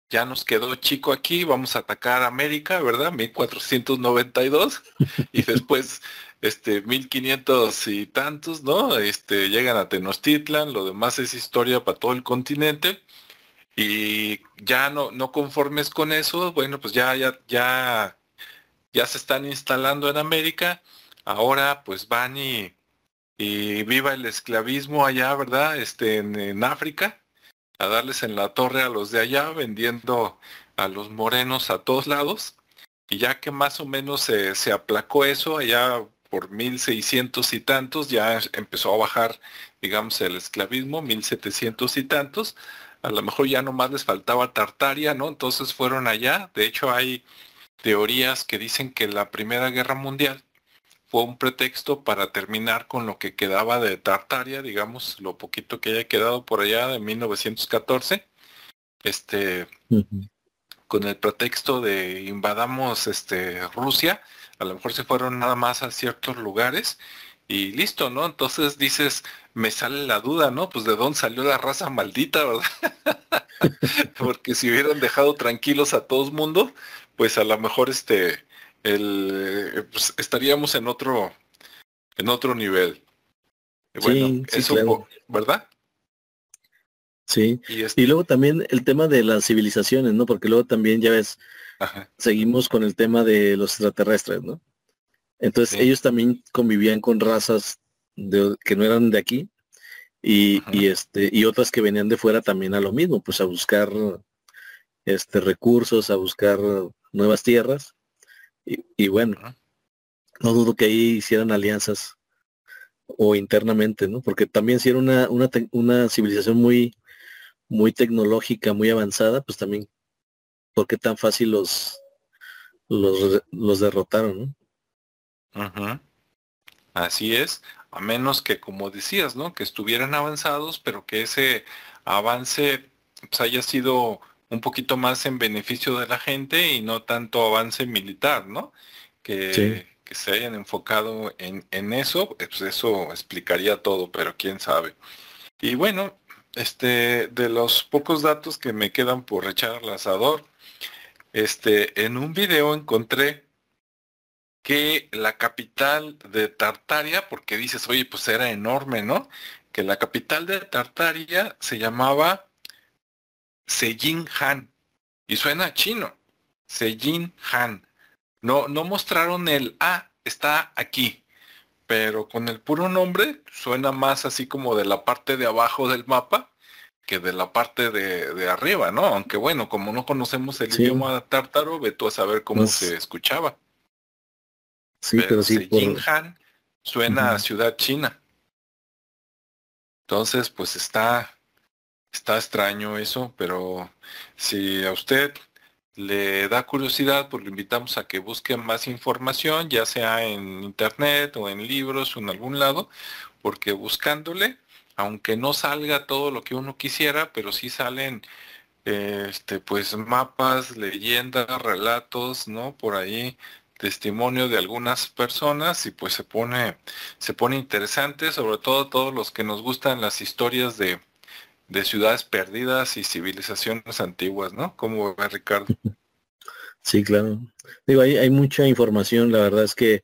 ya nos quedó chico aquí, vamos a atacar América, ¿verdad? 1492 y después este 1500 y tantos, ¿no? Este llegan a Tenochtitlan, lo demás es historia para todo el continente y ya no no conformes con eso, bueno, pues ya ya ya ya se están instalando en América, ahora pues van y y viva el esclavismo allá, ¿verdad? Este, en, África, a darles en la torre a los de allá, vendiendo a los morenos a todos lados. Y ya que más o menos se, se aplacó eso, allá por 1600 y tantos, ya empezó a bajar, digamos, el esclavismo, 1700 y tantos. A lo mejor ya nomás les faltaba Tartaria, ¿no? Entonces fueron allá. De hecho, hay teorías que dicen que la Primera Guerra Mundial fue un pretexto para terminar con lo que quedaba de Tartaria, digamos, lo poquito que haya quedado por allá de 1914, este, con el pretexto de invadamos este, Rusia, a lo mejor se fueron nada más a ciertos lugares y listo, ¿no? Entonces dices, me sale la duda, ¿no? Pues de dónde salió la raza maldita, ¿verdad? Porque si hubieran dejado tranquilos a todos mundo, pues a lo mejor este el, eh, pues, estaríamos en otro, en otro nivel. Bueno, eso, ¿verdad? Sí. Y, luego también el tema de las civilizaciones, ¿no? Porque luego también ya ves, seguimos con el tema de los extraterrestres, ¿no? Entonces ellos también convivían con razas de, que no eran de aquí y, y, este y otras que venían de fuera también a lo mismo, pues a buscar este recursos, a buscar nuevas tierras y, bueno, no dudo que ahí hicieran alianzas o internamente, ¿no? Porque también si era una, una, una civilización muy, muy tecnológica, muy avanzada, pues también, ¿por qué tan fácil los, los, los derrotaron, ¿no? Así es, a menos que, como decías, ¿no? Que estuvieran avanzados, pero que ese avance pues, haya sido un poquito más en beneficio de la gente y no tanto avance militar, ¿no? Que, que se hayan enfocado en, en eso, pues eso explicaría todo, pero quién sabe. Y bueno, este, de los pocos datos que me quedan por echar al asador, este, en un video encontré que la capital de Tartaria, porque dices, oye, pues era enorme, ¿no? Que la capital de Tartaria se llamaba Sejin Han. Y suena chino. Sejin Han. No, no mostraron el ah, está aquí. Pero con el puro nombre suena más así como de la parte de abajo del mapa que de la parte de, arriba, ¿no? Aunque bueno, como no conocemos el idioma tártaro, ve tú a saber cómo se escuchaba. Sí, pero, sí. Han suena a ciudad china. Entonces, pues está, Está extraño eso, pero si a usted le da curiosidad, pues lo invitamos a que busque más información, ya sea en internet o en libros o en algún lado, porque buscándole, aunque no salga todo lo que uno quisiera, pero sí salen este pues mapas, leyendas, relatos, ¿no? Por ahí testimonio de algunas personas y pues se pone se pone interesante, sobre todo todos los que nos gustan las historias de de ciudades perdidas y civilizaciones antiguas, ¿no? ¿Cómo va Ricardo? Sí, claro. Digo, hay, hay mucha información, la verdad es que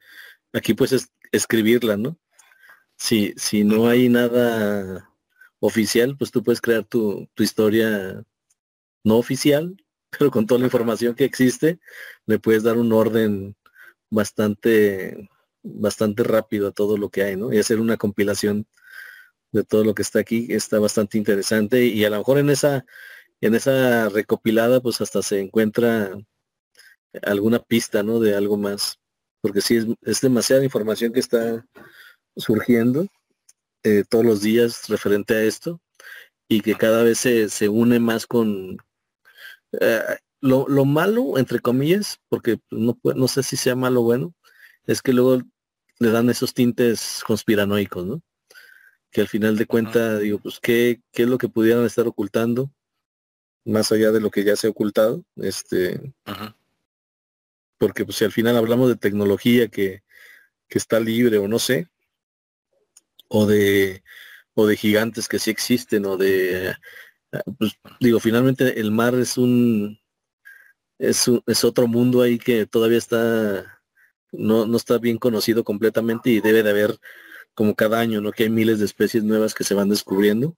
aquí puedes escribirla, ¿no? Si, si no hay nada oficial, pues tú puedes crear tu, tu historia no oficial, pero con toda la información que existe, le puedes dar un orden bastante, bastante rápido a todo lo que hay, ¿no? Y hacer una compilación de todo lo que está aquí está bastante interesante y a lo mejor en esa en esa recopilada pues hasta se encuentra alguna pista, ¿no? De algo más. Porque sí, es, demasiada información que está surgiendo eh, todos los días referente a esto y que cada vez se, une más con eh, lo, lo, malo, entre comillas, porque no, no sé si sea malo o bueno, es que luego le dan esos tintes conspiranoicos, ¿no? Que al final de cuentas, digo, pues, ¿qué, ¿qué es lo que pudieran estar ocultando? Más allá de lo que ya se ha ocultado. Este, porque pues si al final hablamos de tecnología que, que está libre o no sé, o de o de gigantes que sí existen o de pues digo finalmente el mar es un es, es otro mundo ahí que todavía está no, no está bien conocido completamente y debe de haber como cada año no que hay miles de especies nuevas que se van descubriendo.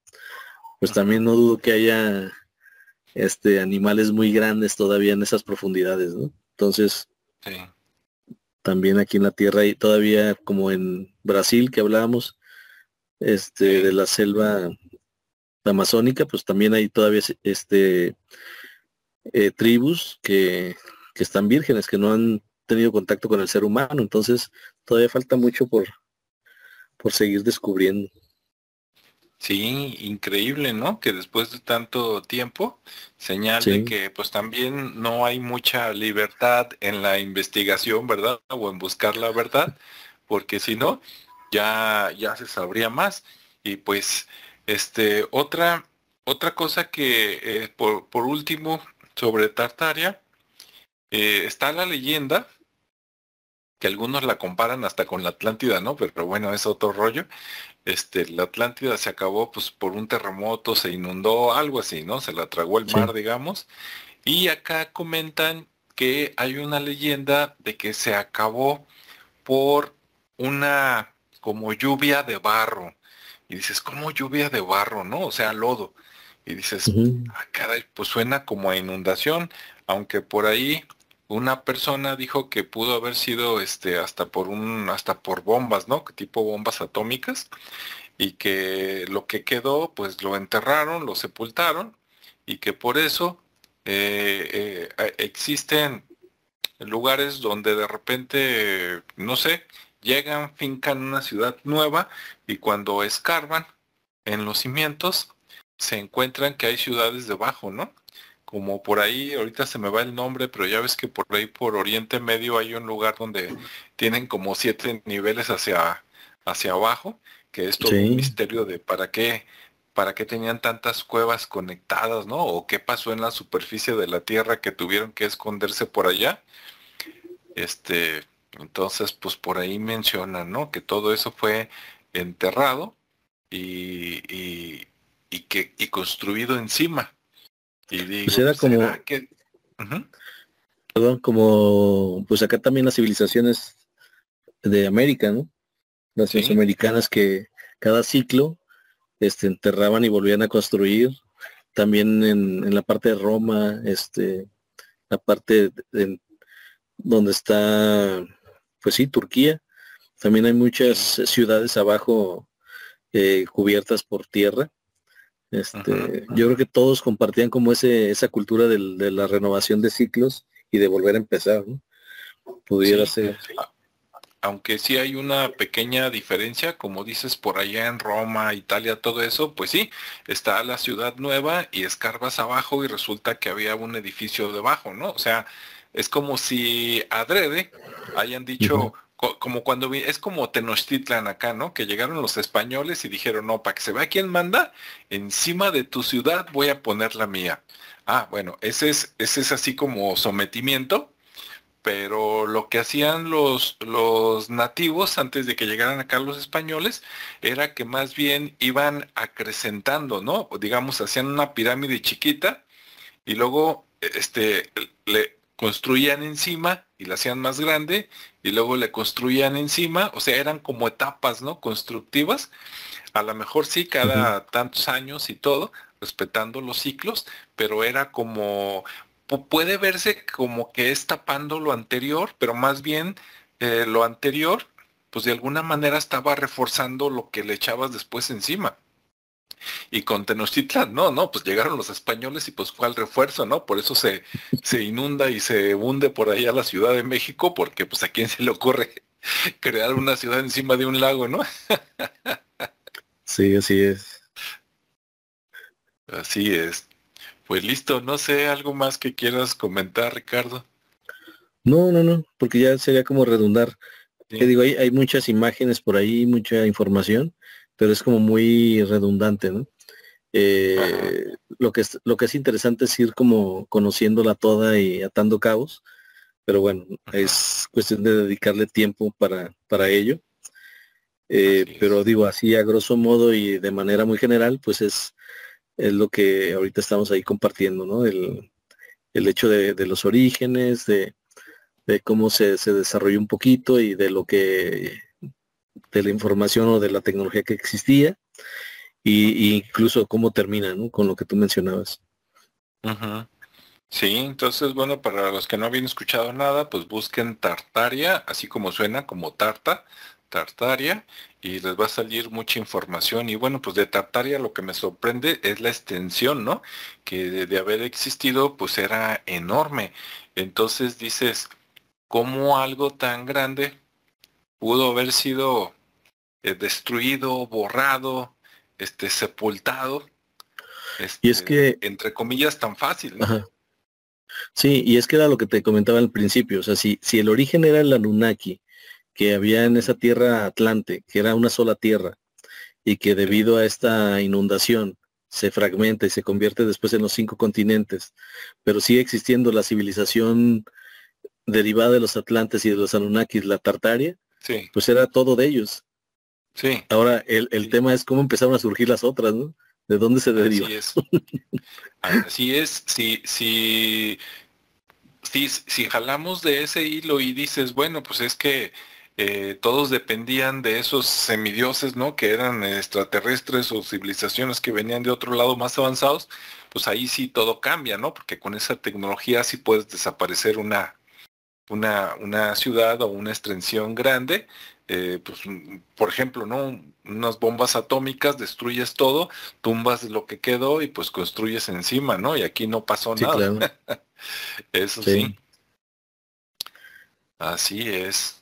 Pues también no dudo que haya este animales muy grandes todavía en esas profundidades no entonces también aquí en la tierra y todavía como en Brasil que hablábamos, este, de la selva amazónica, pues también hay todavía este eh, tribus que, que están vírgenes, que no han tenido contacto con el ser humano. Entonces todavía falta mucho por, por seguir descubriendo. Sí, increíble, ¿no? Que después de tanto tiempo señale que pues también no hay mucha libertad en la investigación, ¿verdad? O en buscar la verdad, porque si no, ya, ya se sabría más. Y pues, este, otra, otra cosa que, eh, por, por, último, sobre Tartaria, eh, está la leyenda, que algunos la comparan hasta con la Atlántida, ¿no? Pero, pero bueno, es otro rollo, este, la Atlántida se acabó pues por un terremoto, se inundó, algo así, ¿no? Se la tragó el mar, digamos. Y acá comentan que hay una leyenda de que se acabó por una como lluvia de barro. Y dices, ¿cómo lluvia de barro, no? O sea, lodo. Y dices, ah, pues suena como a inundación, aunque por ahí una persona dijo que pudo haber sido este hasta por un hasta por bombas, ¿no? Tipo bombas atómicas y que lo que quedó pues lo enterraron, lo sepultaron y que por eso eh, eh, existen lugares donde de repente, no sé, llegan, fincan una ciudad nueva y cuando escarban en los cimientos se encuentran que hay ciudades debajo, ¿no? Como por ahí, ahorita se me va el nombre, pero ya ves que por ahí por Oriente Medio hay un lugar donde tienen como siete niveles hacia, hacia abajo, que es todo un misterio de para qué, para qué tenían tantas cuevas conectadas, ¿no? O qué pasó en la superficie de la Tierra que tuvieron que esconderse por allá. Este, entonces, pues por ahí mencionan, ¿no? Que todo eso fue enterrado y, y, y que y construido encima pues era como, perdón, como, pues acá también las civilizaciones de América, ¿no? Las americanas que cada ciclo este, enterraban y volvían a construir. También en, la parte de Roma, este, la parte donde está, pues sí, Turquía. También hay muchas ciudades abajo eh, cubiertas por tierra este, yo creo que todos compartían como ese, esa cultura de la renovación de ciclos y de volver a empezar, ¿no? Pudiera ser. Aunque sí hay una pequeña diferencia, como dices, por allá en Roma, Italia, todo eso, pues sí, está la ciudad nueva y escarbas abajo y resulta que había un edificio debajo, ¿no? O sea, es como si adrede hayan dicho, como cuando vi, es como Tenochtitlan acá, ¿no? Que llegaron los españoles y dijeron, no, para que se vea quién manda, encima de tu ciudad voy a poner la mía. Ah, bueno, ese es, ese es así como sometimiento, pero lo que hacían los, los nativos antes de que llegaran acá los españoles era que más bien iban acrecentando, ¿no? Digamos, hacían una pirámide chiquita y luego este, le, construían encima y la hacían más grande y luego le construían encima, o sea, eran como etapas, ¿no? Constructivas. A lo mejor sí, cada tantos años y todo, respetando los ciclos, pero era como, puede verse como que es tapando lo anterior, pero más bien eh, lo anterior, pues de alguna manera estaba reforzando lo que le echabas después encima. Y con Tenochtitlan, no, no, pues llegaron los españoles y pues fue al refuerzo, ¿no? Por eso se, se inunda y se hunde por ahí a la Ciudad de México, porque pues a quién se le ocurre crear una ciudad encima de un lago, ¿no? sí, así es. Así es. Pues listo, no sé, algo más que quieras comentar, Ricardo. No, no, no, porque ya sería como redundar. digo, hay, hay muchas imágenes por ahí, mucha información, pero es como muy redundante, ¿no? Eh, lo que es lo que es interesante es ir como conociéndola toda y atando cabos pero bueno es cuestión de dedicarle tiempo para para ello. Eh, pero digo así a grosso modo y de manera muy general pues es es lo que ahorita estamos ahí compartiendo no el, el hecho de, de, los orígenes de, de cómo se, se desarrolló un poquito y de lo que de la información o de la tecnología que existía y, incluso cómo termina, ¿no? Con lo que tú mencionabas. Sí, entonces, bueno, para los que no habían escuchado nada, pues busquen Tartaria, así como suena, como Tarta, Tartaria, y les va a salir mucha información. Y bueno, pues de Tartaria lo que me sorprende es la extensión, ¿no? Que de, haber existido, pues era enorme. Entonces dices, ¿cómo algo tan grande pudo haber sido eh, destruido, borrado, este, sepultado. y es que... Este, entre comillas, tan fácil. Sí, y es que era lo que te comentaba al principio. O sea, si, si el origen era el Anunnaki, que había en esa tierra Atlante, que era una sola tierra, y que debido a esta inundación se fragmenta y se convierte después en los cinco continentes, pero sigue existiendo la civilización derivada de los Atlantes y de los Anunnakis, la Tartaria, sí. pues era todo de ellos. Sí. Ahora, el, el tema es cómo empezaron a surgir las otras, ¿no? ¿De dónde se deriva? Así es. Así es. Si, si, si, si jalamos de ese hilo y dices, bueno, pues es que eh, todos dependían de esos semidioses, ¿no? Que eran extraterrestres o civilizaciones que venían de otro lado más avanzados, pues ahí sí todo cambia, ¿no? Porque con esa tecnología sí puedes desaparecer una, una, una ciudad o una extensión grande eh, pues, por ejemplo, ¿no? Unas bombas atómicas, destruyes todo, tumbas lo que quedó y pues construyes encima, ¿no? Y aquí no pasó nada. Eso sí. Así es.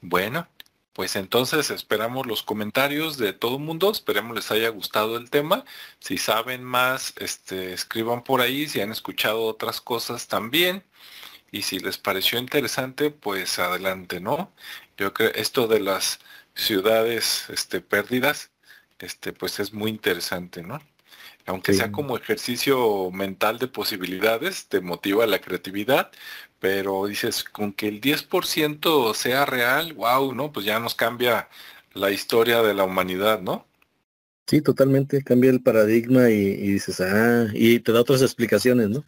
Bueno, pues entonces esperamos los comentarios de todo el mundo, esperemos les haya gustado el tema. Si saben más, este, escriban por ahí, si han escuchado otras cosas también. Y si les pareció interesante, pues adelante, ¿no? Yo creo esto de las ciudades este, perdidas, este, pues es muy interesante, ¿no? Aunque sea como ejercicio mental de posibilidades, te motiva la creatividad, pero dices, con que el 10% sea real, wow, ¿no? Pues ya nos cambia la historia de la humanidad, ¿no? Sí, totalmente, cambia el paradigma y, dices, ah, y te da otras explicaciones, ¿no?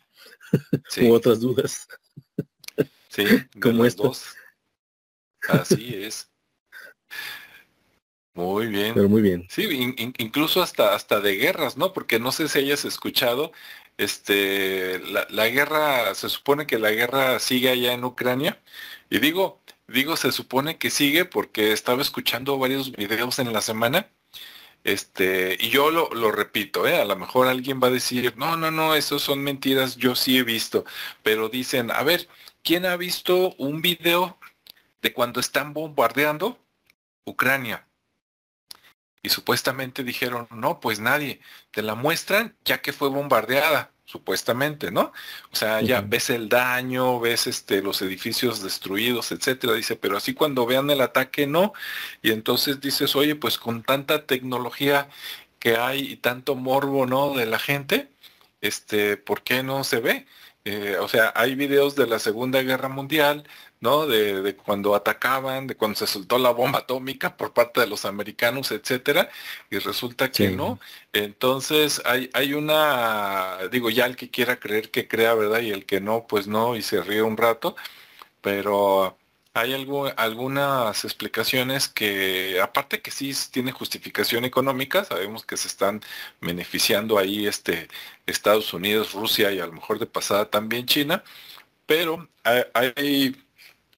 Sí. otras dudas. Sí, como estos. Así es. Muy bien. Pero muy bien. Sí, incluso hasta, hasta de guerras, ¿no? Porque no sé si hayas escuchado, este, la, la, guerra, se supone que la guerra sigue allá en Ucrania. Y digo, digo, se supone que sigue porque estaba escuchando varios videos en la semana. Este, y yo lo, lo repito, ¿eh? a lo mejor alguien va a decir, no, no, no, eso son mentiras, yo sí he visto. Pero dicen, a ver, ¿quién ha visto un video de cuando están bombardeando Ucrania. Y supuestamente dijeron, no, pues nadie, te la muestran ya que fue bombardeada, supuestamente, ¿no? O sea, ya ves el daño, ves este, los edificios destruidos, etcétera, dice, pero así cuando vean el ataque, no. Y entonces dices, oye, pues con tanta tecnología que hay y tanto morbo, ¿no? De la gente, este, ¿por qué no se ve? Eh, o sea, hay videos de la Segunda Guerra Mundial, ¿no? De, cuando atacaban, de cuando se soltó la bomba atómica por parte de los americanos, etcétera, y resulta que no. Entonces hay, hay una, digo, ya el que quiera creer que crea, ¿verdad? Y el que no, pues no, y se ríe un rato, pero hay algo, algunas explicaciones que, aparte que sí tiene justificación económica, sabemos que se están beneficiando ahí este Estados Unidos, Rusia y a lo mejor de pasada también China, pero hay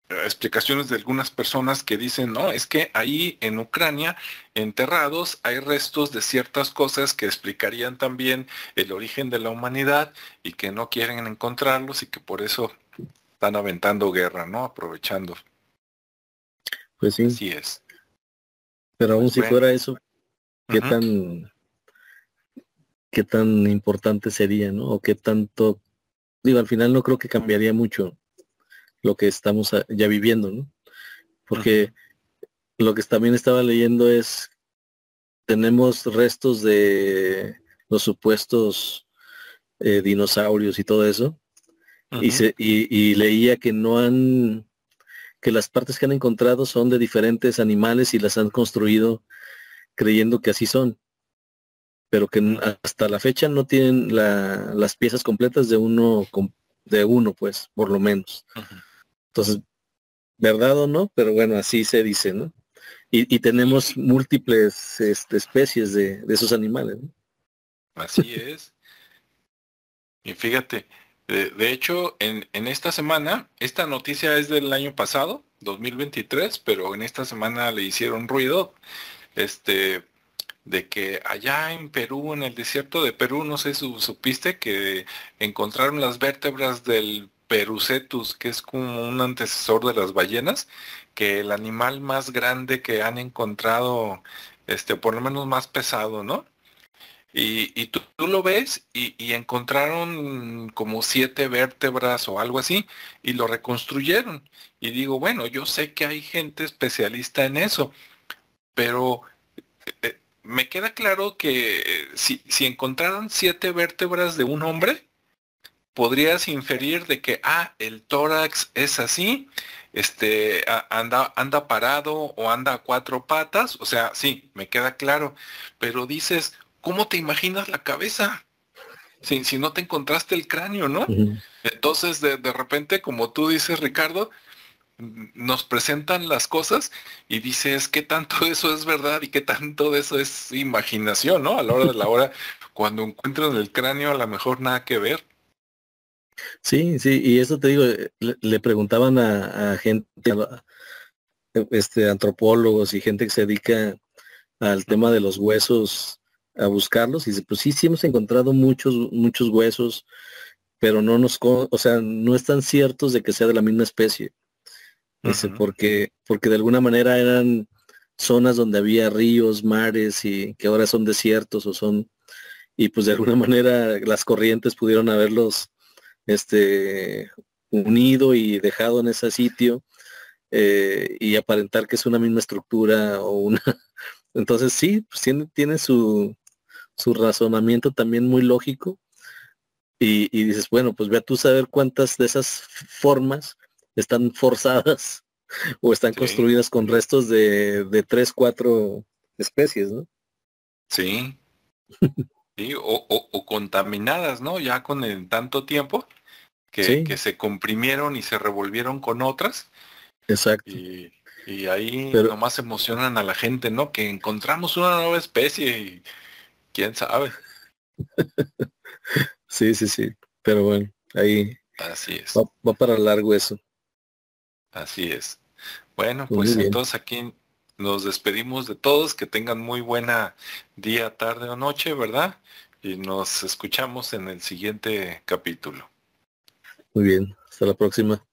explicaciones de algunas personas que dicen, no, es que ahí en Ucrania, enterrados, hay restos de ciertas cosas que explicarían también el origen de la humanidad y que no quieren encontrarlos y que por eso están aventando guerra, ¿no? Aprovechando. Pues sí. Así es. Pero aún pues si fuera eso, ¿qué tan qué tan importante sería, ¿no? O qué tanto, digo, al final no creo que cambiaría mucho lo que estamos ya viviendo, ¿no? Porque lo que también estaba leyendo es, tenemos restos de los supuestos eh, dinosaurios y todo eso, y, se, y, leía que no han, que las partes que han encontrado son de diferentes animales y las han construido creyendo que así son pero que hasta la fecha no tienen las piezas completas de uno de uno pues por lo menos entonces verdad o no pero bueno así se dice no y, tenemos múltiples este, especies de, esos animales así es. Y fíjate de, hecho en, en esta semana esta noticia es del año pasado 2023 pero en esta semana le hicieron ruido este de que allá en Perú, en el desierto de Perú, no sé si supiste que encontraron las vértebras del Perucetus, que es como un antecesor de las ballenas, que el animal más grande que han encontrado, este, por lo menos más pesado, ¿no? Y, tú, lo ves y, y, encontraron como siete vértebras o algo así y lo reconstruyeron. Y digo, bueno, yo sé que hay gente especialista en eso, pero eh, me queda claro que eh, si, si siete vértebras de un hombre, podrías inferir de que, ah, el tórax es así, este, anda, anda parado o anda a cuatro patas, o sea, sí, me queda claro, pero dices, ¿cómo te imaginas la cabeza? Si, si no te encontraste el cráneo, ¿no? Entonces, de, de repente, como tú dices, Ricardo, nos presentan las cosas y dices qué tanto de eso es verdad y qué tanto de eso es imaginación, ¿no? A la hora de la hora, cuando encuentran el cráneo, a lo mejor nada que ver. Sí, sí, y eso te digo, eh, le, preguntaban a, gente, este, antropólogos y gente que se dedica al tema de los huesos a buscarlos y dice, pues sí, sí hemos encontrado muchos, muchos huesos, pero no nos, o sea, no están ciertos de que sea de la misma especie porque, porque de alguna manera eran zonas donde había ríos, mares y que ahora son desiertos o son, y pues de alguna manera las corrientes pudieron haberlos este, unido y dejado en ese sitio eh, y aparentar que es una misma estructura o una... Entonces sí, pues tiene, tiene su, su razonamiento también muy lógico y, y dices, bueno, pues ve a tú saber cuántas de esas formas están forzadas o están construidas con restos de, de tres, cuatro especies, ¿no? Sí. sí o, contaminadas, ¿no? Ya con el tanto tiempo que, que, se comprimieron y se revolvieron con otras. Exacto. Y, ahí nomás emocionan a la gente, ¿no? Que encontramos una nueva especie y quién sabe. sí, sí, sí. Pero bueno, ahí Así es. va para largo eso. Así es. Bueno, pues entonces aquí nos despedimos de todos, que tengan muy buena día, tarde o noche, ¿verdad? Y nos escuchamos en el siguiente capítulo. Muy bien, hasta la próxima.